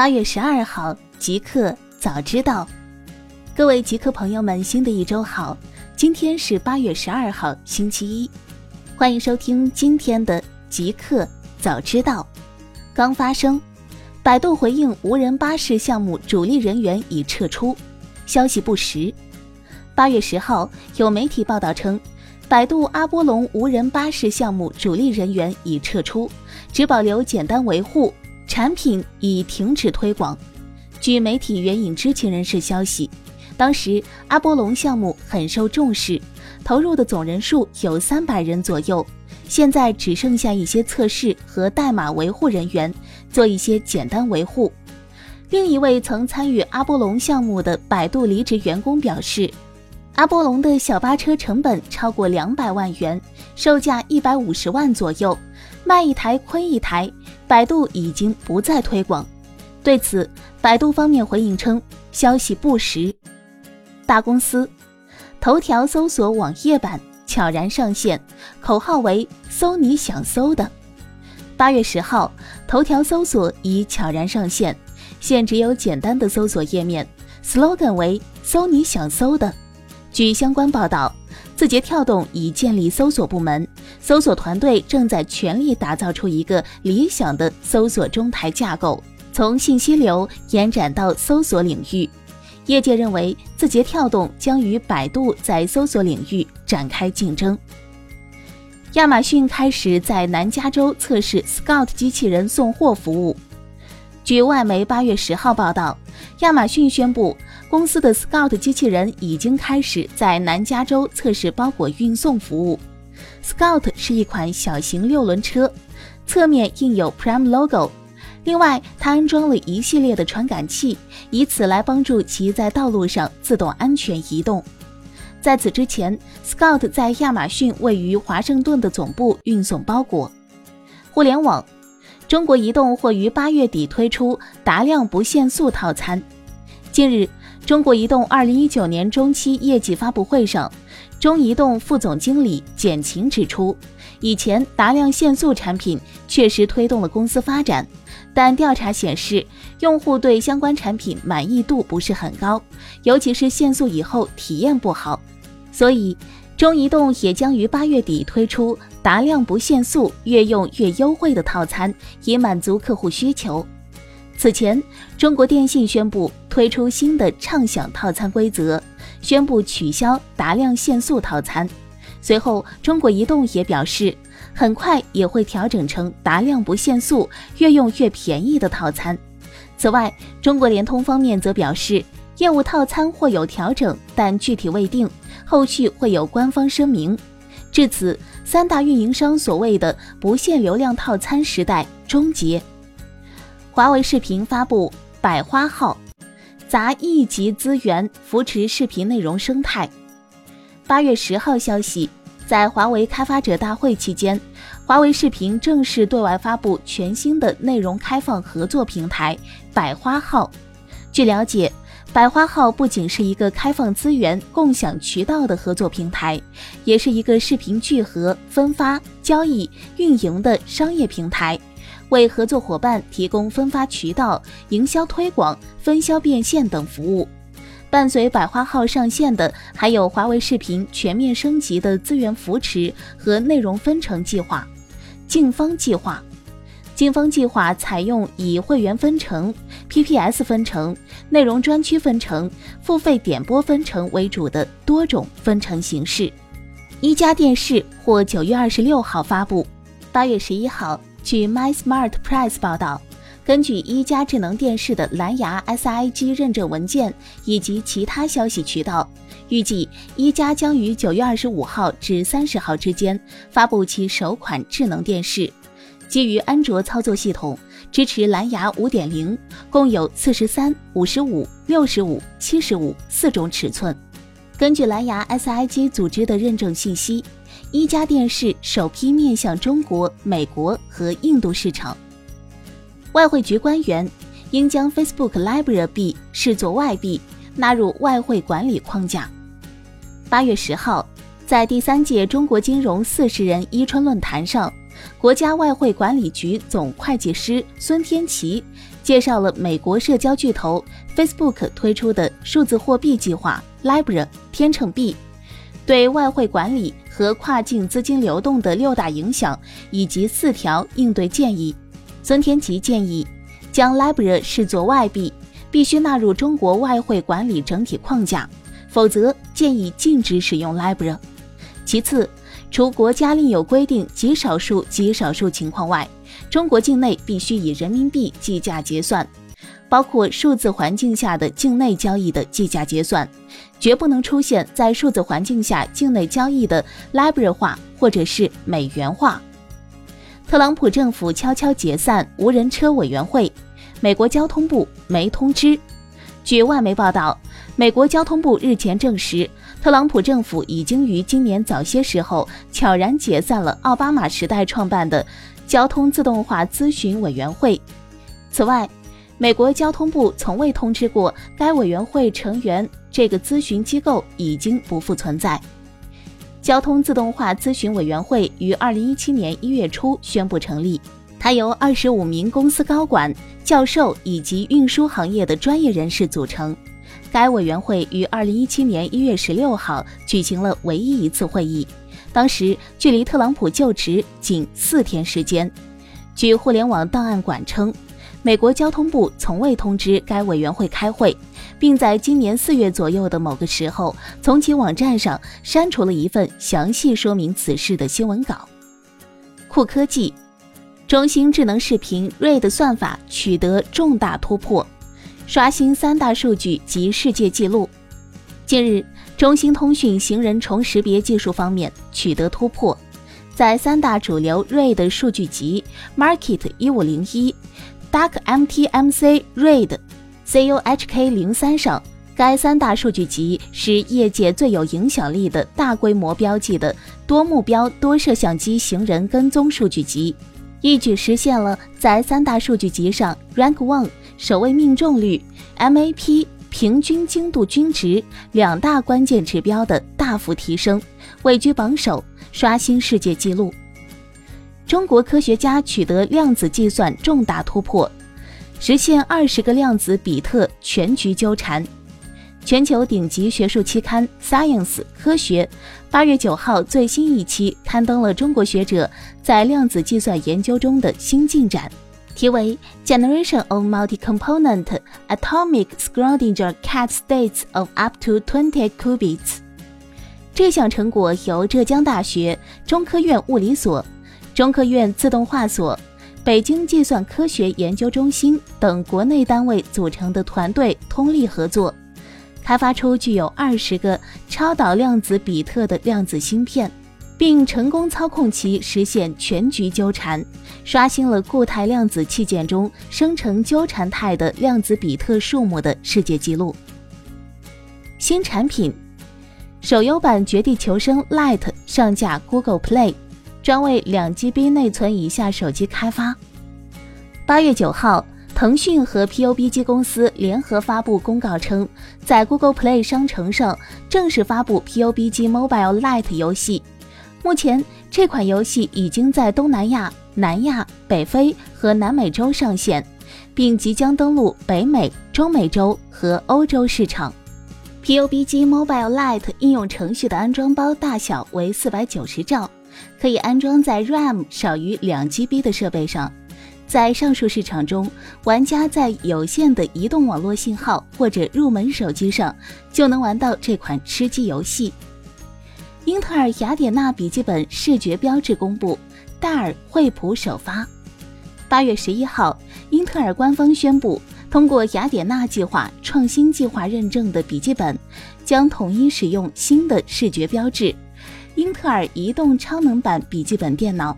八月十二号，极客早知道，各位极客朋友们，新的一周好！今天是八月十二号，星期一，欢迎收听今天的极客早知道。刚发生，百度回应无人巴士项目主力人员已撤出，消息不实。八月十号，有媒体报道称，百度阿波龙无人巴士项目主力人员已撤出，只保留简单维护。产品已停止推广。据媒体援引知情人士消息，当时阿波龙项目很受重视，投入的总人数有三百人左右。现在只剩下一些测试和代码维护人员做一些简单维护。另一位曾参与阿波龙项目的百度离职员工表示，阿波龙的小巴车成本超过两百万元，售价一百五十万左右，卖一台亏一台。百度已经不再推广，对此，百度方面回应称消息不实。大公司，头条搜索网页版悄然上线，口号为“搜你想搜的”。八月十号，头条搜索已悄然上线，现只有简单的搜索页面，slogan 为“搜你想搜的”。据相关报道。字节跳动已建立搜索部门，搜索团队正在全力打造出一个理想的搜索中台架构，从信息流延展到搜索领域。业界认为，字节跳动将与百度在搜索领域展开竞争。亚马逊开始在南加州测试 Scout 机器人送货服务。据外媒八月十号报道，亚马逊宣布。公司的 Scout 机器人已经开始在南加州测试包裹运送服务。Scout 是一款小型六轮车，侧面印有 Prime logo。另外，它安装了一系列的传感器，以此来帮助其在道路上自动安全移动。在此之前，Scout 在亚马逊位于华盛顿的总部运送包裹。互联网，中国移动或于八月底推出达量不限速套餐。近日。中国移动二零一九年中期业绩发布会上，中移动副总经理简晴指出，以前达量限速产品确实推动了公司发展，但调查显示，用户对相关产品满意度不是很高，尤其是限速以后体验不好，所以中移动也将于八月底推出达量不限速、越用越优惠的套餐，以满足客户需求。此前，中国电信宣布推出新的畅享套餐规则，宣布取消达量限速套餐。随后，中国移动也表示，很快也会调整成达量不限速、越用越便宜的套餐。此外，中国联通方面则表示，业务套餐或有调整，但具体未定，后续会有官方声明。至此，三大运营商所谓的不限流量套餐时代终结。华为视频发布百花号，砸亿级资源扶持视频内容生态。八月十号消息，在华为开发者大会期间，华为视频正式对外发布全新的内容开放合作平台百花号。据了解，百花号不仅是一个开放资源、共享渠道的合作平台，也是一个视频聚合、分发、交易、运营的商业平台。为合作伙伴提供分发渠道、营销推广、分销变现等服务。伴随百花号上线的，还有华为视频全面升级的资源扶持和内容分成计划——净方计划。净方计划采用以会员分成、PPS 分成、内容专区分成、付费点播分成为主的多种分成形式。一家电视或九月二十六号发布，八月十一号。据 MySmartPress 报道，根据一加智能电视的蓝牙 SIG 认证文件以及其他消息渠道，预计一加将于九月二十五号至三十号之间发布其首款智能电视，基于安卓操作系统，支持蓝牙五点零，共有四十三、五十五、六十五、七十五四种尺寸。根据蓝牙 SIG 组织的认证信息。一加电视首批面向中国、美国和印度市场。外汇局官员应将 Facebook Libra 币视作外币，纳入外汇管理框架。八月十号，在第三届中国金融四十人伊春论坛上，国家外汇管理局总会计师孙天琪介绍了美国社交巨头 Facebook 推出的数字货币计划 Libra 天秤币对外汇管理和跨境资金流动的六大影响以及四条应对建议。孙天琪建议将 Libra 视作外币，必须纳入中国外汇管理整体框架，否则建议禁止使用 Libra。其次，除国家另有规定极少数极少数情况外，中国境内必须以人民币计价结算，包括数字环境下的境内交易的计价结算，绝不能出现在数字环境下境内交易的 Libra 化或者是美元化。特朗普政府悄悄解散无人车委员会，美国交通部没通知。据外媒报道，美国交通部日前证实。特朗普政府已经于今年早些时候悄然解散了奥巴马时代创办的交通自动化咨询委员会。此外，美国交通部从未通知过该委员会成员，这个咨询机构已经不复存在。交通自动化咨询委员会于二零一七年一月初宣布成立，它由二十五名公司高管、教授以及运输行业的专业人士组成。该委员会于二零一七年一月十六号举行了唯一一次会议，当时距离特朗普就职仅四天时间。据互联网档案馆称，美国交通部从未通知该委员会开会，并在今年四月左右的某个时候从其网站上删除了一份详细说明此事的新闻稿。酷科技，中兴智能视频 Red 算法取得重大突破。刷新三大数据及世界纪录。近日，中兴通讯行人重识别技术方面取得突破，在三大主流 RAID 数据集 Market 一五零一、Dark MTMC RAID、CUHK 零三上，该三大数据集是业界最有影响力的大规模标记的多目标多摄像机行人跟踪数据集，一举实现了在三大数据集上 Rank One。首位命中率、MAP、平均精度均值两大关键指标的大幅提升，位居榜首，刷新世界纪录。中国科学家取得量子计算重大突破，实现二十个量子比特全局纠缠。全球顶级学术期刊《Science》科学八月九号最新一期刊登了中国学者在量子计算研究中的新进展。题为 Generation of Multi-Component Atomic Schrodinger Cat States of Up to Twenty Qubits。这项成果由浙江大学、中科院物理所、中科院自动化所、北京计算科学研究中心等国内单位组成的团队通力合作，开发出具有二十个超导量子比特的量子芯片。并成功操控其实现全局纠缠，刷新了固态量子器件中生成纠缠态的量子比特数目的世界纪录。新产品，手游版《绝地求生 Lite》上架 Google Play，专为两 GB 内存以下手机开发。八月九号，腾讯和 PUBG 公司联合发布公告称，在 Google Play 商城上正式发布 PUBG Mobile Lite 游戏。目前，这款游戏已经在东南亚、南亚、北非和南美洲上线，并即将登陆北美、中美洲和欧洲市场。PUBG Mobile Lite 应用程序的安装包大小为四百九十兆，可以安装在 RAM 少于两 GB 的设备上。在上述市场中，玩家在有限的移动网络信号或者入门手机上就能玩到这款吃鸡游戏。英特尔雅典娜笔记本视觉标志公布，戴尔、惠普首发。八月十一号，英特尔官方宣布，通过雅典娜计划创新计划认证的笔记本将统一使用新的视觉标志——英特尔移动超能版笔记本电脑。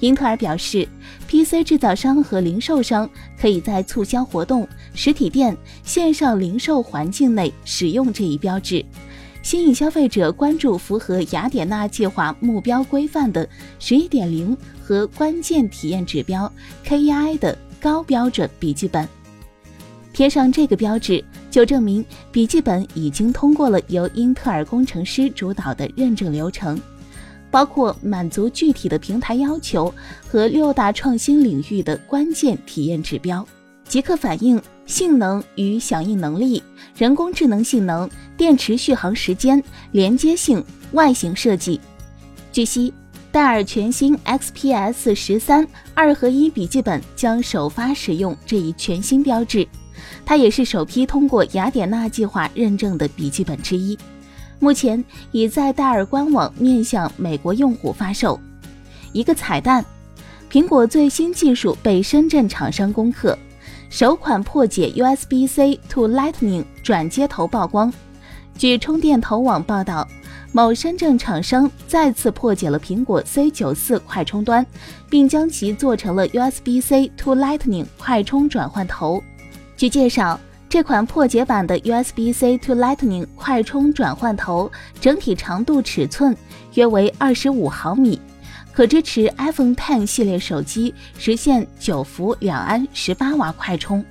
英特尔表示，PC 制造商和零售商可以在促销活动、实体店、线上零售环境内使用这一标志。吸引消费者关注符合雅典娜计划目标规范的十一点零和关键体验指标 KEI 的高标准笔记本。贴上这个标志，就证明笔记本已经通过了由英特尔工程师主导的认证流程。包括满足具体的平台要求和六大创新领域的关键体验指标，即刻反应、性能与响应能力、人工智能性能、电池续航时间、连接性、外形设计。据悉，戴尔全新 XPS 十三二合一笔记本将首发使用这一全新标志，它也是首批通过雅典娜计划认证的笔记本之一。目前已在戴尔官网面向美国用户发售。一个彩蛋，苹果最新技术被深圳厂商攻克，首款破解 USB-C to Lightning 转接头曝光。据充电头网报道，某深圳厂商再次破解了苹果 C94 快充端，并将其做成了 USB-C to Lightning 快充转换头。据介绍。这款破解版的 USB-C to Lightning 快充转换头整体长度尺寸约为二十五毫米，可支持 iPhone X 系列手机实现九伏两安十八瓦快充。